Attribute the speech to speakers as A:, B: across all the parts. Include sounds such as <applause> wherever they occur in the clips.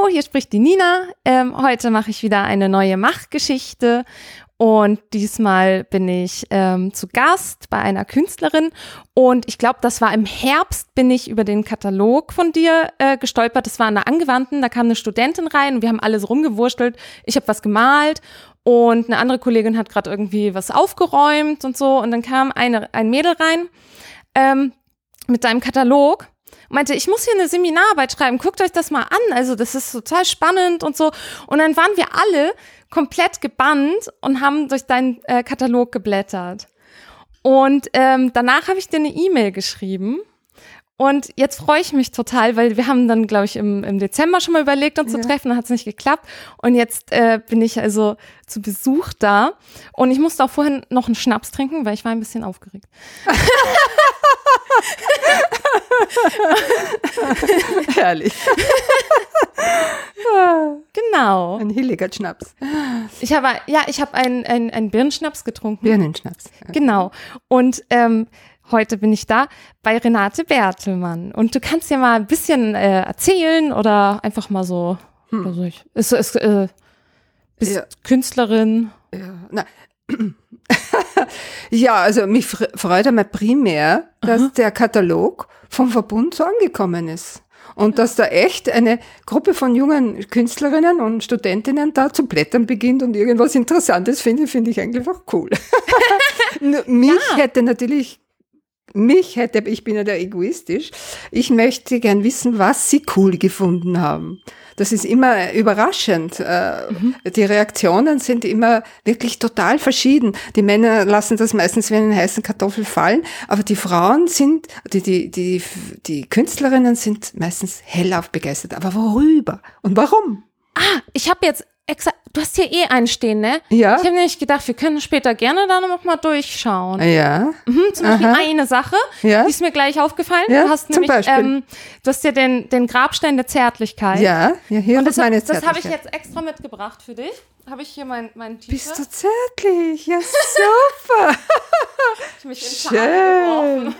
A: Hallo, hier spricht die Nina. Ähm, heute mache ich wieder eine neue Machgeschichte und diesmal bin ich ähm, zu Gast bei einer Künstlerin und ich glaube, das war im Herbst, bin ich über den Katalog von dir äh, gestolpert. Das war an der Angewandten, da kam eine Studentin rein und wir haben alles rumgewurstelt. Ich habe was gemalt und eine andere Kollegin hat gerade irgendwie was aufgeräumt und so und dann kam eine, ein Mädel rein ähm, mit deinem Katalog meinte, ich muss hier eine Seminararbeit schreiben, guckt euch das mal an. Also das ist total spannend und so. Und dann waren wir alle komplett gebannt und haben durch deinen äh, Katalog geblättert. Und ähm, danach habe ich dir eine E-Mail geschrieben. Und jetzt freue ich mich total, weil wir haben dann, glaube ich, im, im Dezember schon mal überlegt, uns ja. zu treffen, dann hat es nicht geklappt. Und jetzt äh, bin ich also zu Besuch da. Und ich musste auch vorhin noch einen Schnaps trinken, weil ich war ein bisschen aufgeregt. <laughs> <laughs> <laughs>
B: Herrlich.
A: genau.
B: Ein hilliger Schnaps.
A: Ich habe, ja, ich habe einen ein Birnenschnaps getrunken.
B: Birnenschnaps.
A: Ja. Genau. Und ähm, heute bin ich da bei Renate Bertelmann. Und du kannst ja mal ein bisschen äh, erzählen oder einfach mal so. Hm. Also ich, ist, ist, äh, bist ja. Künstlerin.
B: Ja, na, <clears throat> <laughs> ja, also mich freut einmal primär, dass Aha. der Katalog vom Verbund so angekommen ist. Und dass da echt eine Gruppe von jungen Künstlerinnen und Studentinnen da zu blättern beginnt und irgendwas Interessantes findet, finde ich eigentlich auch cool. <laughs> mich ja. hätte natürlich mich hätte, ich bin ja da egoistisch, ich möchte gern wissen, was sie cool gefunden haben. Das ist immer überraschend. Äh, mhm. Die Reaktionen sind immer wirklich total verschieden. Die Männer lassen das meistens wie einen heißen Kartoffel fallen, aber die Frauen sind, die, die, die, die Künstlerinnen sind meistens hellauf begeistert. Aber worüber und warum?
A: Ah, ich habe jetzt extra, du hast hier eh einen stehen, ne?
B: Ja.
A: Ich habe nämlich gedacht, wir können später gerne da noch mal durchschauen.
B: Ja.
A: Mhm, zum Beispiel Aha. eine Sache, ja. die ist mir gleich aufgefallen.
B: Ja,
A: du hast
B: zum
A: nämlich,
B: Beispiel. Ähm,
A: du hast ja den, den Grabstein der Zärtlichkeit.
B: Ja, ja hier
A: Und das,
B: meine
A: Das habe ich jetzt extra mitgebracht für dich. Habe ich hier mein, mein T-Shirt.
B: Bist du zärtlich? Ja, super. <laughs>
A: ich mich Schön.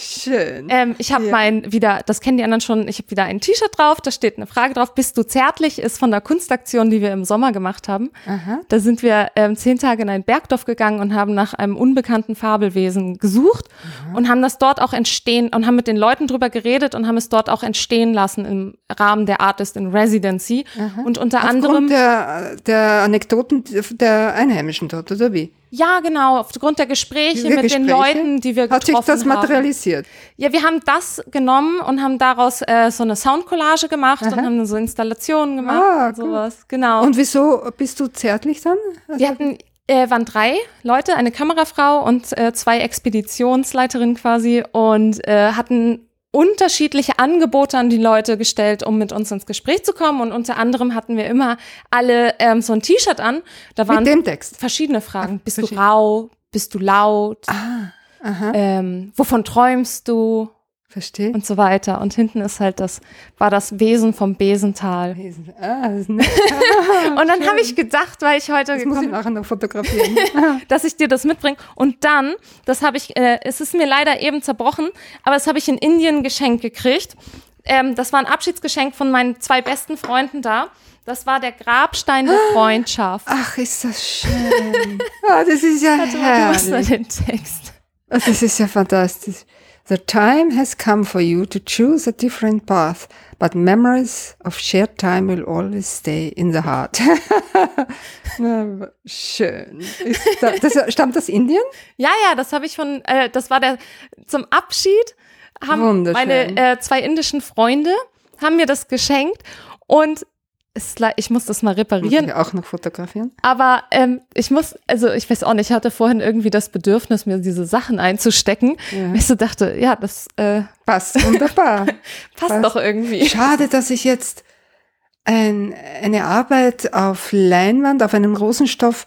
B: Schön.
A: Ähm, ich habe ja. mein wieder, das kennen die anderen schon, ich habe wieder ein T-Shirt drauf, da steht eine Frage drauf, bist du zärtlich, ist von der Kunstaktion, die wir im Sommer gemacht haben.
B: Aha.
A: Da sind wir ähm, zehn Tage in ein Bergdorf gegangen und haben nach einem unbekannten Fabelwesen gesucht Aha. und haben das dort auch entstehen und haben mit den Leuten drüber geredet und haben es dort auch entstehen lassen im Rahmen der Artist in Residency. Aha. Und unter
B: Aufgrund
A: anderem.
B: Der, der Anekdoten der Einheimischen dort, oder wie?
A: Ja, genau, aufgrund der Gespräche mit Gespräche? den Leuten, die wir getroffen haben. Hat sich das
B: materialisiert?
A: Haben. Ja, wir haben das genommen und haben daraus äh, so eine Soundcollage gemacht Aha. und haben so Installationen gemacht ah, und sowas. Genau.
B: Und wieso bist du zärtlich dann?
A: Also wir hatten äh, waren drei Leute, eine Kamerafrau und äh, zwei Expeditionsleiterinnen quasi und äh, hatten unterschiedliche Angebote an die Leute gestellt, um mit uns ins Gespräch zu kommen. Und unter anderem hatten wir immer alle ähm, so ein T-Shirt an. Da waren
B: mit dem Text.
A: verschiedene Fragen. Bist du rau? Bist du laut?
B: Ah, aha.
A: Ähm, wovon träumst du?
B: Verstehe.
A: Und so weiter. Und hinten ist halt das, war das Wesen vom Besental.
B: Besen. Ah, das ist <laughs>
A: und dann habe ich gedacht, weil ich heute.
B: Das muss ich nachher noch fotografieren. <laughs>
A: dass ich dir das mitbringe. Und dann, das habe ich, äh, es ist mir leider eben zerbrochen, aber das habe ich in Indien geschenkt gekriegt. Ähm, das war ein Abschiedsgeschenk von meinen zwei besten Freunden da. Das war der Grabstein der <gasps> Freundschaft.
B: Ach, ist das schön. oh, <laughs> das ist ja Warte herrlich.
A: Mal, den Text.
B: Oh, das ist ja fantastisch. The time has come for you to choose a different path, but memories of shared time will always stay in the heart. <laughs> Schön. Das, das, stammt aus Indien?
A: Ja, ja, das habe ich von, äh, das war der, zum Abschied haben meine äh, zwei indischen Freunde, haben mir das geschenkt und ich muss das mal reparieren.
B: Muss ich auch noch fotografieren.
A: Aber ähm, ich muss, also ich weiß auch nicht, ich hatte vorhin irgendwie das Bedürfnis, mir diese Sachen einzustecken. Ja. Ich so dachte, ja, das äh,
B: passt wunderbar. <laughs>
A: passt, passt doch irgendwie.
B: Schade, dass ich jetzt ein, eine Arbeit auf Leinwand, auf einem Rosenstoff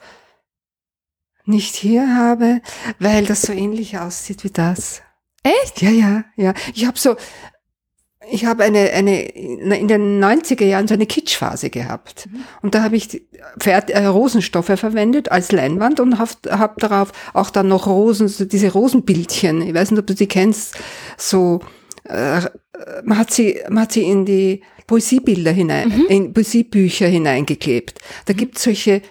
B: nicht hier habe, weil das so ähnlich aussieht wie das.
A: Echt?
B: Ja, ja, ja. Ich habe so ich habe eine, eine, in den 90er Jahren so eine Kitschphase gehabt. Mhm. Und da habe ich Pferd, äh, Rosenstoffe verwendet als Leinwand und habe hab darauf auch dann noch Rosen, so diese Rosenbildchen, ich weiß nicht, ob du die kennst, so, äh, man hat sie, man hat sie in die Poesiebilder hinein,
A: Mhm.
B: in Poesiebücher hineingeklebt. Da gibt es solche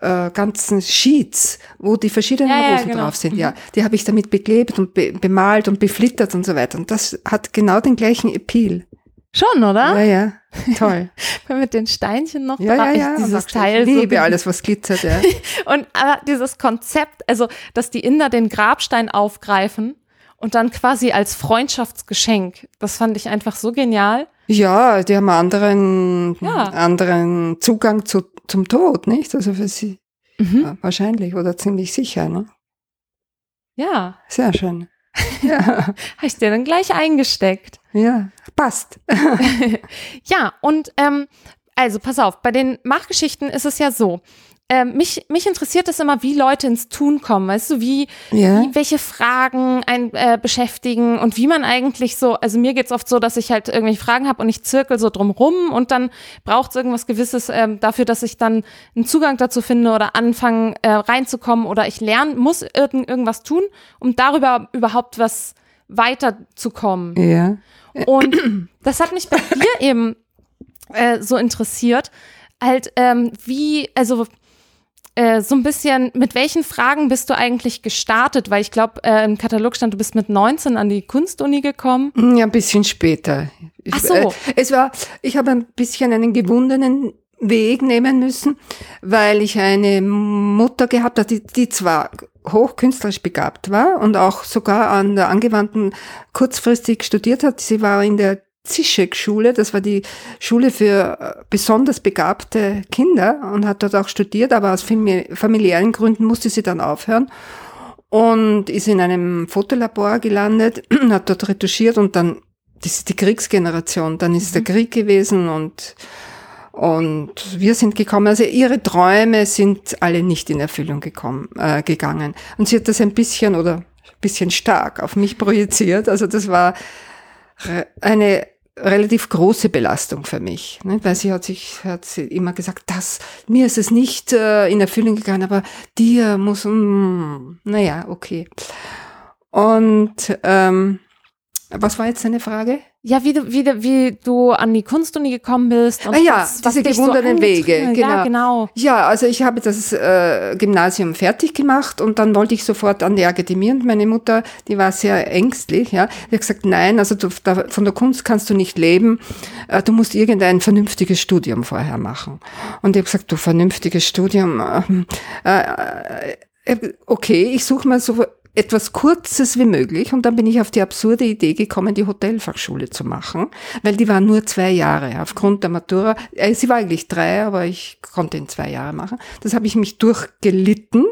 B: äh, ganzen Sheets, wo die verschiedenen
A: Ja, ja,
B: Rosen
A: genau.
B: drauf sind. Ja, die habe ich damit beklebt und be bemalt und beflittert und so weiter. Und das hat genau den gleichen Appeal.
A: Schon, oder?
B: Ja, ja, <laughs> toll.
A: Mit den Steinchen noch
B: Ja, ja,
A: drauf.
B: ja.
A: Ich, dieses
B: Ich
A: Teil. so
B: liebe
A: ge-
B: alles, was glitzert. Ja. <laughs>
A: Und aber dieses Konzept, also dass die Inder den Grabstein aufgreifen und dann quasi als Freundschaftsgeschenk, das fand ich einfach so genial.
B: Ja, die haben anderen,
A: Ja.
B: anderen Zugang zu, zum Tod, nicht? Also für sie
A: Mhm.
B: wahrscheinlich oder ziemlich sicher. Ne?
A: Ja,
B: Sehr schön. <laughs> Ja,
A: habe ich dir dann gleich eingesteckt.
B: ja, passt. <laughs>
A: Ja, und ähm, also pass auf, bei den Machgeschichten ist es ja so. Ähm, mich, mich interessiert es immer, wie Leute ins Tun kommen, weißt du, wie,
B: Ja.
A: wie welche Fragen ein äh, beschäftigen und wie man eigentlich so, also mir geht's oft so, dass ich halt irgendwelche Fragen habe und ich zirkel so drumrum und dann braucht es irgendwas Gewisses ähm, dafür, dass ich dann einen Zugang dazu finde oder anfangen äh, reinzukommen oder ich lernen muss irgend, irgendwas tun, um darüber überhaupt was weiterzukommen.
B: Ja.
A: Und das hat mich bei dir eben äh, so interessiert, halt ähm, wie, also äh, so ein bisschen, mit welchen Fragen bist du eigentlich gestartet? Weil ich glaube, äh, im Katalog stand, du bist mit 19 an die Kunstuni gekommen.
B: Ja, ein bisschen später. Ich,
A: Ach so.
B: äh, es war, ich habe ein bisschen einen gewundenen Weg nehmen müssen, weil ich eine Mutter gehabt habe, die, die zwar hochkünstlerisch begabt war und auch sogar an der angewandten kurzfristig studiert hat. Sie war in der Zischek-Schule, das war die Schule für äh, besonders begabte Kinder und hat dort auch studiert, aber aus fami- familiären Gründen musste sie dann aufhören und ist in einem Fotolabor gelandet, <clears throat> hat dort retuschiert und dann, das ist die Kriegsgeneration, dann ist der Krieg gewesen und, und wir sind gekommen, also ihre Träume sind alle nicht in Erfüllung gekommen, äh, gegangen. Und sie hat das ein bisschen oder ein bisschen stark auf mich projiziert, also das war re- eine relativ große Belastung für mich, ne? weil sie hat sich hat sie immer gesagt, das mir ist es nicht äh, in Erfüllung gegangen, aber dir muss, mm, naja, okay. Und ähm, was war jetzt deine Frage?
A: Ja, wie du, wie, du, wie du an die Kunstuni gekommen bist. Und
B: Ah ja,
A: was, was
B: diese gewundenen
A: so
B: Wege,
A: angetrieben- Ja, genau.
B: Ja, also ich habe das äh, Gymnasium fertig gemacht und dann wollte ich sofort an die Akademie und meine Mutter, die war sehr ängstlich, ja, die hat gesagt, nein, also du, da, von der Kunst kannst du nicht leben, äh, du musst irgendein vernünftiges Studium vorher machen. Und ich habe gesagt, du vernünftiges Studium, ähm, äh, äh, okay, ich suche mal so etwas Kurzes wie möglich und dann bin ich auf die absurde Idee gekommen, die Hotelfachschule zu machen, weil die war nur zwei Jahre aufgrund der Matura. Äh, sie war eigentlich drei, aber ich konnte in zwei Jahre machen. Das habe ich mich durchgelitten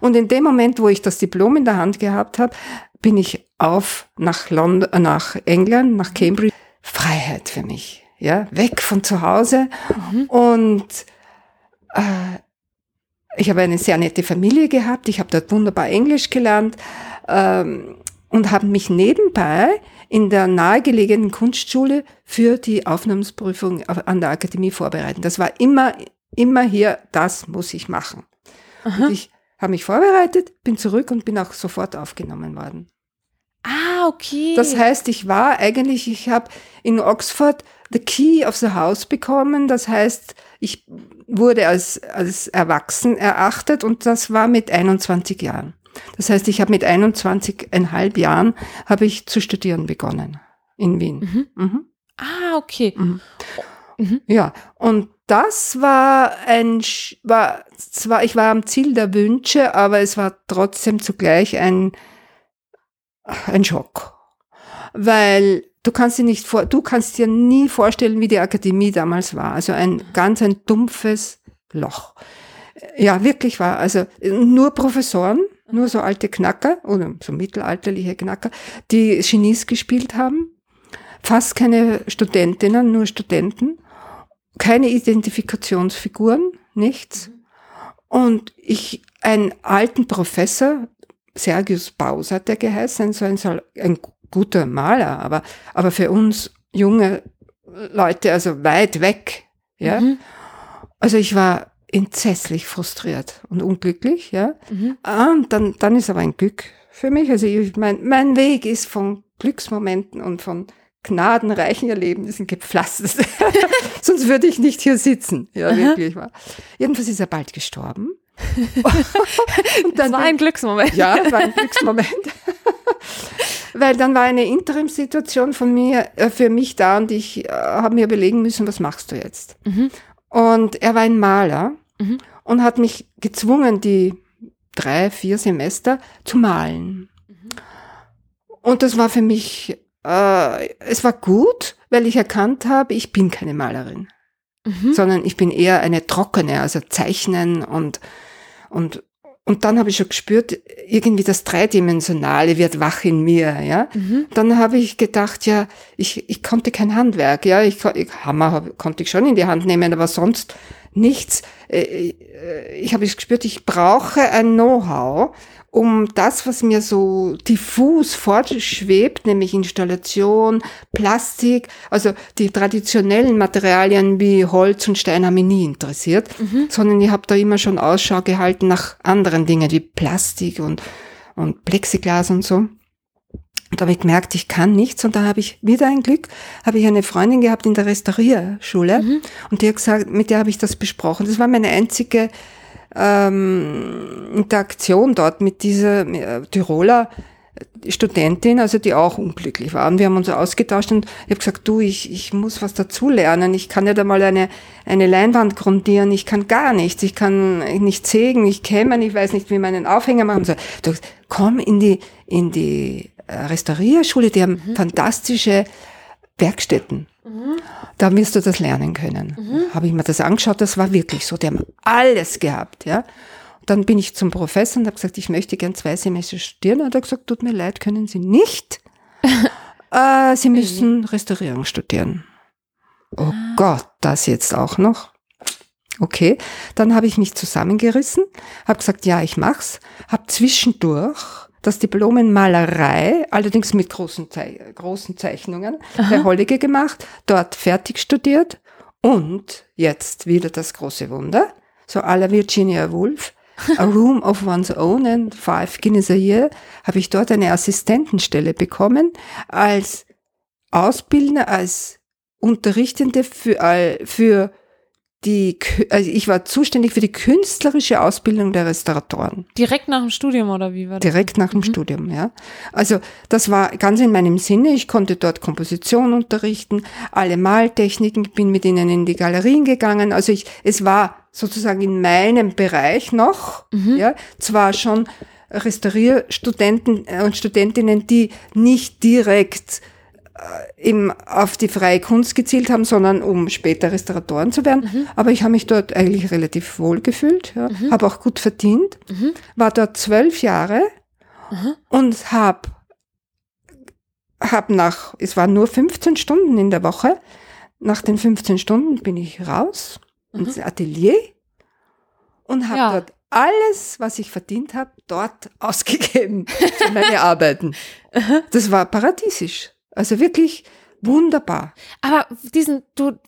B: und in dem Moment, wo ich das Diplom in der Hand gehabt habe, bin ich auf nach London, äh, nach England, nach Cambridge. Freiheit für mich, ja, weg von zu Hause und äh, ich habe eine sehr nette Familie gehabt, ich habe dort wunderbar Englisch gelernt ähm, und habe mich nebenbei in der nahegelegenen Kunstschule für die Aufnahmsprüfung auf- an der Akademie vorbereitet. Das war immer, immer hier, das muss ich machen. Und ich habe mich vorbereitet, bin zurück und bin auch sofort aufgenommen worden.
A: Ah, okay.
B: Das heißt, ich war eigentlich, ich habe in Oxford the key of the house bekommen. Das heißt, ich wurde als, als erwachsen erachtet und das war mit 21 Jahren. Das heißt, ich habe mit 21,5 Jahren habe ich zu studieren begonnen in Wien. Mhm.
A: ah, okay.
B: Ja, und das war ein, war zwar, ich war am Ziel der Wünsche, aber es war trotzdem zugleich ein, ein Schock. Weil du kannst dir nicht vor, du kannst dir nie vorstellen, wie die Akademie damals war. Also ein ganz ein dumpfes Loch. Ja, wirklich war. Also nur Professoren, nur so alte Knacker oder so mittelalterliche Knacker, die Genies gespielt haben. Fast keine Studentinnen, nur Studenten. Keine Identifikationsfiguren, nichts. Und ich, einen alten Professor, Sergius Baus hat der geheißen, so ein, ein guter Maler, aber, aber für uns junge Leute, also weit weg, ja.
A: Mhm.
B: Also ich war entsetzlich frustriert und unglücklich, ja.
A: Mhm.
B: Ah, und dann, dann ist aber ein Glück für mich. Also ich, mein, mein Weg ist von Glücksmomenten und von gnadenreichen Erlebnissen gepflastert. <laughs> Sonst würde ich nicht hier sitzen. Ja, wirklich. War. Jedenfalls ist er bald gestorben. <laughs>
A: und dann das war ein Glücksmoment.
B: Ja, das war ein Glücksmoment. <laughs> <laughs> Weil dann war eine Interimsituation von mir, äh, für mich da und ich äh, habe mir überlegen müssen, was machst du jetzt? Mhm. Und er war ein Maler mhm. und hat mich gezwungen, die drei, vier Semester zu malen. Mhm. Und das war für mich, äh, es war gut, weil ich erkannt habe, ich bin keine Malerin, mhm. sondern ich bin eher eine trockene, also zeichnen und, und, und dann habe ich schon gespürt, irgendwie das Dreidimensionale wird wach in mir, ja. Mhm. Dann habe ich gedacht, ja, ich, ich konnte kein Handwerk, ja. Ich, ich Hammer konnte ich schon in die Hand nehmen, aber sonst nichts. Äh, äh, ich habe gespürt, ich brauche ein Know-how, um das, was mir so diffus fortschwebt, nämlich Installation, Plastik, also die traditionellen Materialien wie Holz und Stein haben mich nie interessiert, mhm. sondern ich habe da immer schon Ausschau gehalten nach anderen Dingen wie Plastik und, und Plexiglas und so. Und da habe ich gemerkt, ich kann nichts. Und da habe ich wieder ein Glück, habe ich eine Freundin gehabt in der Restaurierschule. Mhm. Und die hat gesagt, mit der habe ich das besprochen. Das war meine einzige ähm, Interaktion dort mit dieser äh, Tiroler Studentin, also die auch unglücklich war. Und wir haben uns ausgetauscht und ich habe gesagt, du, ich, ich muss was dazulernen. Ich kann ja da mal eine, eine Leinwand grundieren. Ich kann gar nichts. Ich kann nicht sägen, ich kämmern, ich weiß nicht, wie man einen Aufhänger machen soll. Du, komm in die, in die äh, Restaurierschule, die haben mhm. fantastische Werkstätten. Mhm. Da wirst du das lernen können. Mhm. Habe ich mir das angeschaut, das war wirklich so. Die haben alles gehabt, ja. Dann bin ich zum Professor und habe gesagt, ich möchte gern zwei Semester studieren. Und er hat gesagt, tut mir leid, können Sie nicht. <laughs> äh, Sie müssen Restaurierung studieren. Oh ah. Gott, das jetzt auch noch. Okay, dann habe ich mich zusammengerissen, habe gesagt, ja, ich mach's, habe zwischendurch das Diplom in Malerei, allerdings mit großen, Ze großen Zeichnungen, Aha. bei Hollige gemacht, dort fertig studiert und jetzt wieder das große Wunder, so à la Virginia Woolf, A <laughs> Room of One's Own and Five Guineas a Year, habe ich dort eine Assistentenstelle bekommen als Ausbildner, als Unterrichtende für, für die, also ich war zuständig für die künstlerische Ausbildung der Restauratoren.
A: Direkt nach dem Studium oder wie war
B: das? Direkt nach dem mhm. Studium, ja. Also das war ganz in meinem Sinne. Ich konnte dort Komposition unterrichten, alle Maltechniken, bin mit ihnen in die Galerien gegangen. Also ich, es war sozusagen in meinem Bereich noch, mhm. ja, zwar schon Restaurierstudenten und Studentinnen, die nicht direkt äh, eben auf die freie Kunst gezielt haben, sondern um später Restauratoren zu werden. Mhm. Aber ich habe mich dort eigentlich relativ wohl gefühlt, ja. mhm. habe auch gut verdient, mhm. war dort zwölf Jahre und habe hab nach, es waren nur 15 Stunden in der Woche, nach den 15 Stunden bin ich raus ins mhm. Atelier und habe ja. dort alles, was ich verdient habe, dort <laughs> ausgegeben für meine Arbeiten. Das war paradiesisch. Also wirklich wunderbar.
A: Aber diesen, du,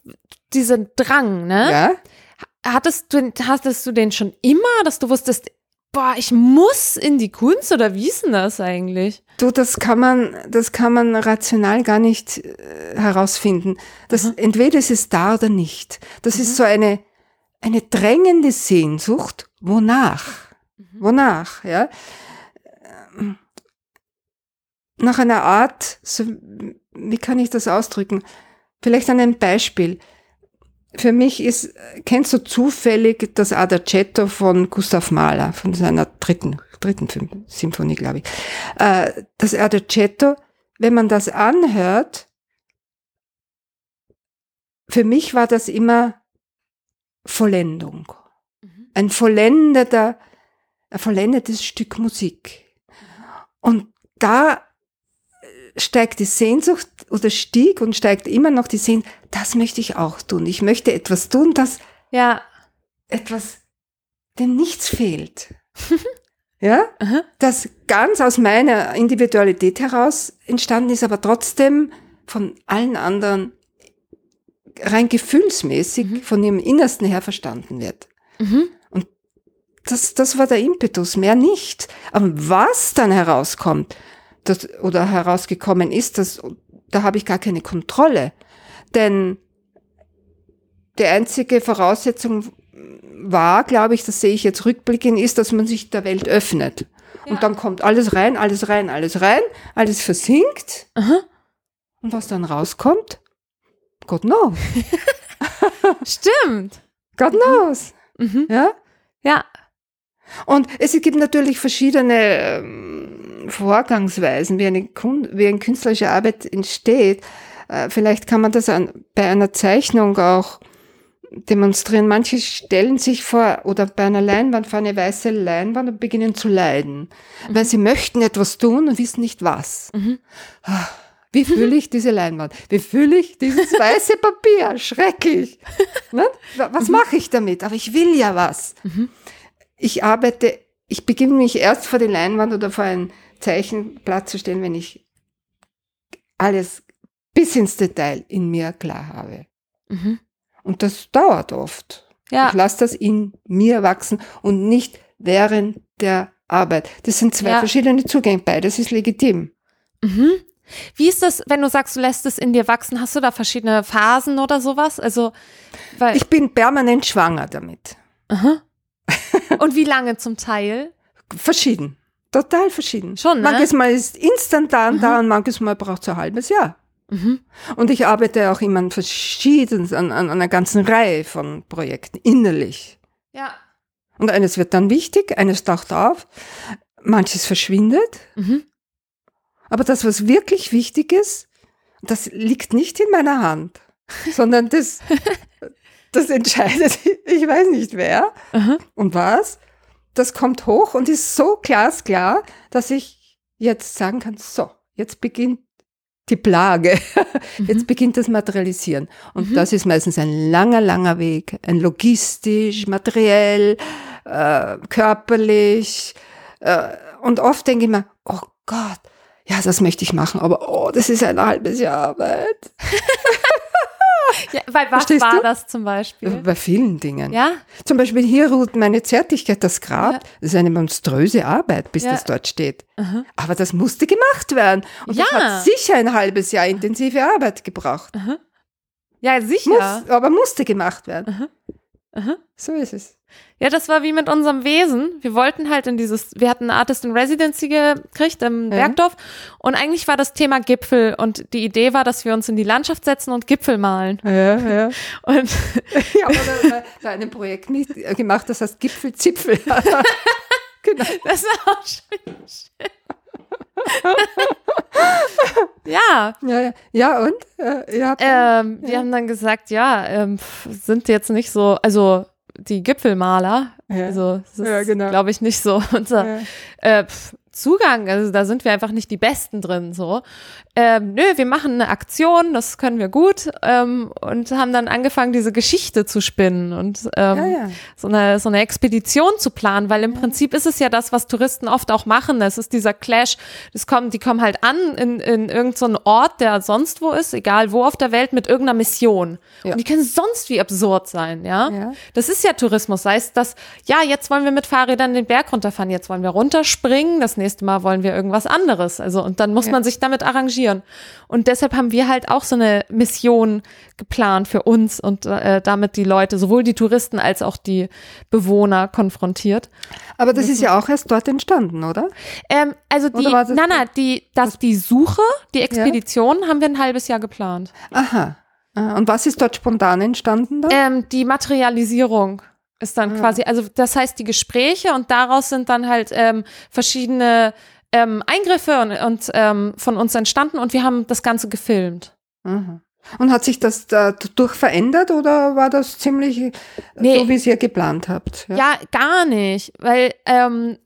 A: diesen Drang, ne?
B: Ja.
A: Hattest du, hattest du den schon immer, dass du wusstest, boah, ich muss in die Kunst oder wie ist denn das eigentlich?
B: Du, das kann man, das kann man rational gar nicht äh, herausfinden. Das, mhm. entweder ist es da oder nicht. Das mhm. ist so eine, eine drängende Sehnsucht. Wonach? Mhm. Wonach, ja? Nach einer Art, so, wie kann ich das ausdrücken? Vielleicht an einem Beispiel. Für mich ist, kennst du zufällig das Adagietto von Gustav Mahler, von seiner dritten, dritten Symphonie, glaube ich. Äh, das Adagietto, wenn man das anhört, für mich war das immer Vollendung. Mhm. Ein vollendeter, ein vollendetes Stück Musik. Und da steigt die Sehnsucht oder stieg und steigt immer noch die Sehnsucht, das möchte ich auch tun. Ich möchte etwas tun, das
A: ja.
B: etwas, dem nichts fehlt. <laughs> ja, Aha. das ganz aus meiner Individualität heraus entstanden ist, aber trotzdem von allen anderen rein gefühlsmäßig mhm. von ihrem Innersten her verstanden wird. Mhm. Und das, das war der Impetus, mehr nicht. Aber was dann herauskommt, das, oder herausgekommen ist, das da habe ich gar keine Kontrolle. Denn die einzige Voraussetzung war, glaube ich, das sehe ich jetzt rückblickend, ist, dass man sich der Welt öffnet.
A: Ja.
B: Und dann kommt alles rein, alles rein, alles rein, alles versinkt.
A: Aha.
B: Und was dann rauskommt? God knows. <laughs>
A: Stimmt.
B: God knows.
A: Mhm.
B: Ja?
A: Ja.
B: Und es gibt natürlich verschiedene ähm, Vorgangsweisen, wie eine, wie eine künstlerische Arbeit entsteht. Äh, vielleicht kann man das an, bei einer Zeichnung auch demonstrieren. Manche stellen sich vor oder bei einer Leinwand vor eine weiße Leinwand und beginnen zu leiden, weil sie möchten etwas tun und wissen nicht was.
A: Mhm.
B: Ah, Wie fühle ich diese Leinwand? Wie fühle ich dieses <laughs> weiße Papier? Schrecklich. <laughs> Ne? Wa- Was mache ich damit? Aber ich will ja was. Ich arbeite, ich beginne mich erst vor die Leinwand oder vor ein Zeichenblatt zu stellen, wenn ich alles bis ins Detail in mir klar habe.
A: Mhm.
B: Und das dauert oft.
A: Ja.
B: Ich lasse das in mir wachsen und nicht während der Arbeit. Das sind zwei
A: Ja.
B: verschiedene Zugänge. Beides ist legitim.
A: Mhm. Wie ist das, wenn du sagst, du lässt es in dir wachsen? Hast du da verschiedene Phasen oder sowas? Also, weil,
B: Ich bin permanent schwanger damit.
A: Aha. <laughs> Und wie lange zum Teil?
B: Verschieden. Total verschieden.
A: Schon, ne?
B: Manches Mal ist instantan da und manches Mal braucht es ein halbes Jahr.
A: Mhm.
B: Und ich arbeite auch immer an verschiedenen, an, an einer ganzen Reihe von Projekten, innerlich.
A: Ja.
B: Und eines wird dann wichtig, eines taucht auf, manches verschwindet.
A: Mhm.
B: Aber das, was wirklich wichtig ist, das liegt nicht in meiner Hand, sondern das, <laughs> das entscheidet, <laughs> ich weiß nicht wer
A: Aha.
B: und was. Das kommt hoch und ist so glasklar, dass ich jetzt sagen kann, so, jetzt beginnt die Plage. <laughs> Jetzt beginnt das Materialisieren. Und das ist meistens ein langer, langer Weg. Ein logistisch, materiell, äh, körperlich. Äh, und oft denke ich mir, oh Gott, ja, das möchte ich machen, aber oh, das ist ein halbes Jahr Arbeit. <laughs>
A: ja weil was
B: Verstehst
A: war
B: du?
A: das zum Beispiel?
B: Bei vielen Dingen.
A: Ja?
B: Zum Beispiel hier ruht meine Zärtlichkeit, das Grab.
A: Ja.
B: Das ist eine monströse Arbeit, bis
A: Ja.
B: das dort steht.
A: Aha.
B: Aber das musste gemacht werden. Und das
A: Ja.
B: hat sicher ein halbes Jahr intensive Arbeit gebraucht.
A: Ja, sicher.
B: Muss, aber musste gemacht werden.
A: Aha.
B: So ist es.
A: Ja, das war wie mit unserem Wesen. Wir wollten halt in dieses, wir hatten eine Artist in Residency gekriegt im
B: Ja.
A: Bergdorf und eigentlich war das Thema Gipfel und die Idee war, dass wir uns in die Landschaft setzen und Gipfel malen.
B: Ja, ja. <laughs>
A: Und <laughs>
B: ja aber da, da ein Projekt äh, gemacht, das heißt Gipfelzipfel. <laughs> genau.
A: das war auch schön. Ja,
B: Ja, ja. ja, und? Äh, ihr habt
A: ähm, die haben dann gesagt, ja, ähm, sind jetzt nicht so, also die Gipfelmaler,
B: Ja.
A: also das
B: Ja,
A: ist,
B: genau.
A: glaube ich, nicht so <laughs> unser
B: Ja.
A: äh, pf, Zugang, also da sind wir einfach nicht die Besten drin, so. Ähm, nö, wir machen eine Aktion, das können wir gut ähm, und haben dann angefangen, diese Geschichte zu spinnen und ähm,
B: Ja, ja.
A: so eine so eine Expedition zu planen, weil im Prinzip ist es ja das, was Touristen oft auch machen. Es ist dieser Clash. Das kommen, die kommen halt an in, in irgendeinen so Ort, der sonst wo ist, egal wo auf der Welt, mit irgendeiner Mission.
B: Ja.
A: Und die können sonst wie absurd sein, ja?
B: Ja.
A: Das ist ja Tourismus. Sei es das, ja, jetzt wollen wir mit Fahrrädern den Berg runterfahren, jetzt wollen wir runterspringen, das nächste Mal wollen wir irgendwas anderes. Also, und dann muss
B: Ja.
A: man sich damit arrangieren. Und deshalb haben wir halt auch so eine Mission geplant für uns und äh, damit die Leute, sowohl die Touristen als auch die Bewohner konfrontiert.
B: Aber das ist ja auch erst dort entstanden, oder?
A: Ähm, also die,
B: Oder
A: na, na, die, das, die Suche, die Expedition haben wir ein halbes Jahr geplant.
B: Aha. Ah, Und was ist dort spontan entstanden dann?
A: Ähm, die Materialisierung ist dann quasi, also das heißt die Gespräche und daraus sind dann halt ähm, verschiedene ähm, Eingriffe und, und ähm, von uns entstanden und wir haben das Ganze gefilmt.
B: Aha. Und hat sich das dadurch verändert oder war das ziemlich äh,
A: Nee.
B: so, wie es ihr geplant habt?
A: Ja, gar nicht, weil ähm,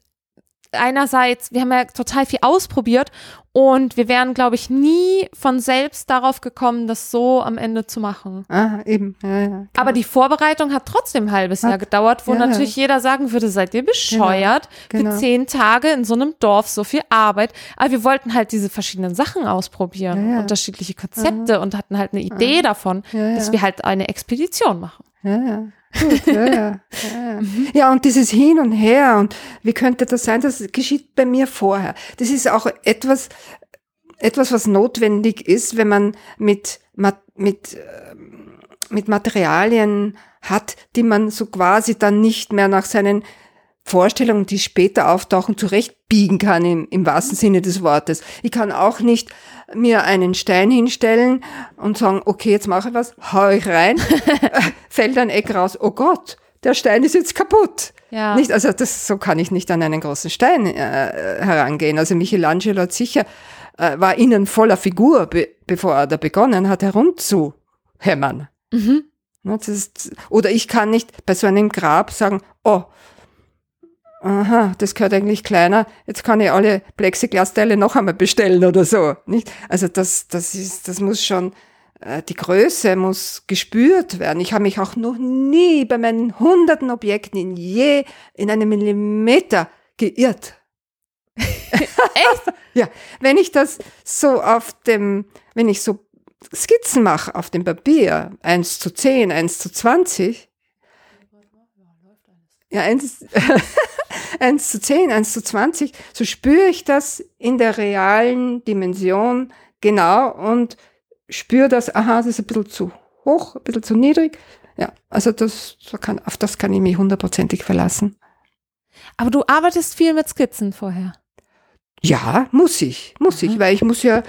A: einerseits, wir haben ja total viel ausprobiert und wir wären, glaube ich, nie von selbst darauf gekommen, das so am Ende zu machen.
B: Ah, eben. Ja, ja.
A: Aber die Vorbereitung hat trotzdem ein halbes Jahr
B: Hat-
A: gedauert, wo
B: ja, ja.
A: natürlich jeder sagen würde, seid ihr bescheuert?
B: genau.
A: Für zehn Tage in so einem Dorf so viel Arbeit. Aber wir wollten halt diese verschiedenen Sachen ausprobieren,
B: Ja, ja.
A: unterschiedliche Konzepte und hatten halt eine Idee davon,
B: Ja, ja.
A: dass wir halt eine Expedition machen.
B: Ja, ja. Gut, ja, ja. Ja, ja. <laughs> ja, und dieses Hin und Her und wie könnte das sein, das geschieht bei mir vorher. Das ist auch etwas, etwas, was notwendig ist, wenn man mit, mit, ähm, mit Materialien hat, die man so quasi dann nicht mehr nach seinen Vorstellungen, die später auftauchen, zurechtbiegen kann im, im wahrsten Sinne des Wortes. Ich kann auch nicht mir einen Stein hinstellen und sagen, okay, jetzt mache ich was, hau ich rein, <laughs> <laughs> fällt ein Eck raus, oh Gott, der Stein ist jetzt kaputt. Ja. Nicht, also das, so kann ich nicht an einen großen Stein äh, herangehen. Also Michelangelo hat sicher, äh, war innen voller Figur, be bevor er da begonnen hat, herumzuhämmern. Mhm. Ist, oder ich kann nicht bei so einem Grab sagen, oh, aha, das gehört eigentlich kleiner, jetzt kann ich alle Plexiglasteile noch einmal bestellen oder so. Nicht? Also das, das ist, das muss schon, äh, die Größe muss gespürt werden. Ich habe mich auch noch nie bei meinen hunderten Objekten in je in einem Millimeter geirrt. <laughs> Echt? <laughs> ja, wenn ich das so auf dem, wenn ich so Skizzen mache auf dem Papier, 1 zu 10, 1 zu 20, ja, 1, <laughs> 1 zu 10, 1 zu 20, so spüre ich das in der realen Dimension genau und spüre das, aha, das ist ein bisschen zu hoch, ein bisschen zu niedrig. Ja, also das, so kann, auf das kann ich mich hundertprozentig verlassen.
A: Aber du arbeitest viel mit Skizzen vorher.
B: Ja, muss ich, muss ich, weil ich muss ja,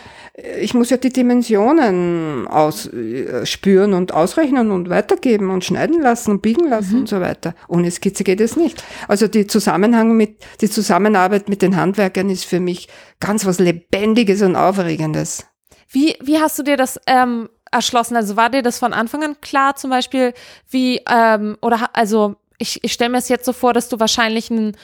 B: ich muss ja die Dimensionen ausspüren äh, und ausrechnen und weitergeben und schneiden lassen und biegen lassen mhm. und so weiter. Ohne Skizze geht es nicht. Also die Zusammenhang mit, die Zusammenarbeit mit den Handwerkern ist für mich ganz was Lebendiges und Aufregendes.
A: Wie, wie hast du dir das ähm, erschlossen? Also war dir das von Anfang an klar, zum Beispiel, wie, ähm, oder also ich, ich stelle mir es jetzt so vor, dass du wahrscheinlich ein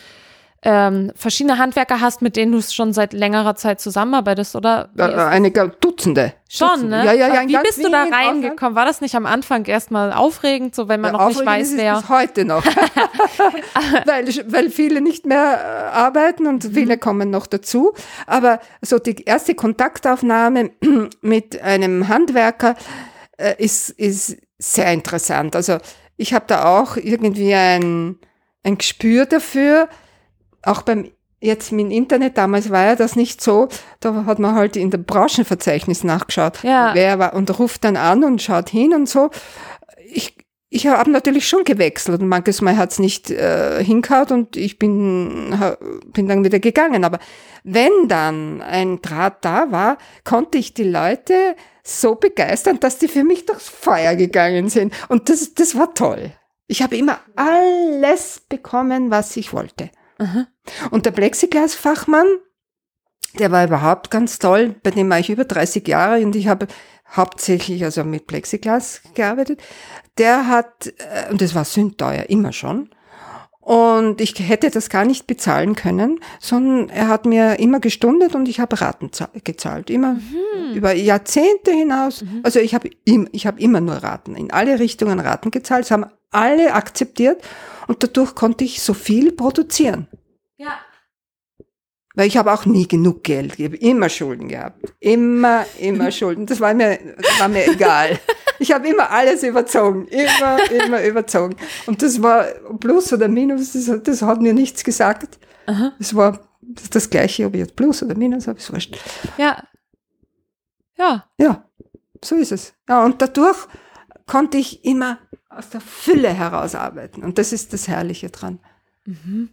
A: ähm, verschiedene Handwerker hast, mit denen du schon seit längerer Zeit zusammenarbeitest, oder?
B: Äh, eine Dutzende.
A: Schon,
B: Dutzende.
A: ne?
B: Ja, ja, ja,
A: Wie bist du da reingekommen? War das nicht am Anfang erstmal aufregend, so wenn man ja, noch nicht weiß,
B: ist
A: wer?
B: Bis heute noch. <laughs> weil, weil viele nicht mehr äh, arbeiten und mhm. viele kommen noch dazu. Aber so die erste Kontaktaufnahme <clears throat> mit einem Handwerker äh, ist, ist sehr interessant. Also ich habe da auch irgendwie ein, ein Gespür dafür, auch beim jetzt mit Internet, damals war ja das nicht so, da hat man halt in der Branchenverzeichnis nachgeschaut, ja. wer war, und ruft dann an und schaut hin und so. Ich, ich habe natürlich schon gewechselt und manches Mal hat's nicht äh, hingehaut und ich bin, bin dann wieder gegangen. Aber wenn dann ein Draht da war, konnte ich die Leute so begeistern, dass die für mich durchs Feuer gegangen sind. Und das, das war toll. Ich habe immer alles bekommen, was ich wollte. Aha. Und der Plexiglas-Fachmann, der war überhaupt ganz toll, bei dem war ich über 30 Jahre und ich habe hauptsächlich also mit Plexiglas gearbeitet. Der hat, äh, und das war sündteuer, immer schon. Und ich hätte das gar nicht bezahlen können, sondern er hat mir immer gestundet und ich habe Raten gezahlt. Immer mhm. über Jahrzehnte hinaus. Mhm. Also ich habe im, ich habe immer nur Raten, in alle Richtungen Raten gezahlt. Das haben alle akzeptiert und dadurch konnte ich so viel produzieren. Ja. Weil ich habe auch nie genug Geld, ich habe immer Schulden gehabt. Immer, immer <laughs> Schulden. Das war mir, war mir egal. Ich habe immer alles überzogen. Immer, immer überzogen. Und das war Plus oder Minus, das, das hat mir nichts gesagt. Es war das Gleiche, ob ich jetzt Plus oder Minus habe, ist wurscht.
A: Ja. Ja.
B: Ja, so ist es. Ja, und dadurch konnte ich immer aus der Fülle herausarbeiten. Und das ist das Herrliche dran. Mhm.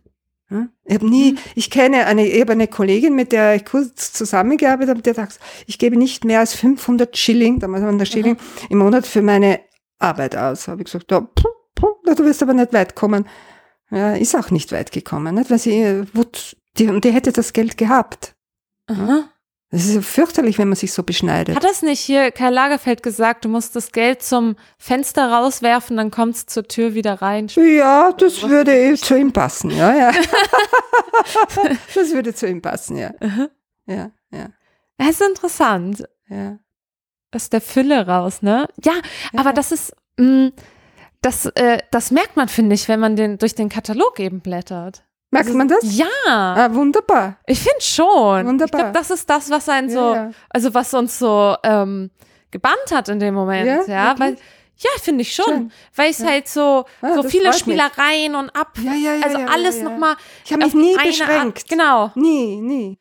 B: Ich habe nie, mhm. ich kenne eine, eine Kollegin, mit der ich kurz zusammengearbeitet habe, die sagt, ich gebe nicht mehr als 500 Schilling, damals waren der Schilling, Aha. im Monat für meine Arbeit aus. Habe ich gesagt, ja, puh, puh, du wirst aber nicht weit kommen. Ja, ist auch nicht weit gekommen, nicht? Weil sie, wo, die, die hätte das Geld gehabt. Aha. Das ist ja fürchterlich, wenn man sich so beschneidet.
A: Hat das nicht hier Karl Lagerfeld gesagt, du musst das Geld zum Fenster rauswerfen, dann kommt es zur Tür wieder rein?
B: Ja, das Was würde eh zu ihm passen, ja, ja. <laughs> das würde zu ihm passen, ja. Ja, ja.
A: Das ist interessant. Ja. Aus der Fülle raus, ne? Ja, ja aber das ist, mh, mm, das, äh, das merkt man, finde ich, wenn man den durch den Katalog eben blättert.
B: Merkt man das?
A: Ja.
B: Ah, wunderbar.
A: Ich finde schon. Wunderbar. Ich glaube, das ist das, was einen so, ja. also was uns so ähm, gebannt hat in dem Moment, ja, ja weil ja, finde ich schon, Schön. weil es halt so ah, so viele Spielereien mich. und ab, also alles ja, ja. noch mal.
B: Ich habe mich nie beschränkt.
A: Art, genau.
B: Nie, nie.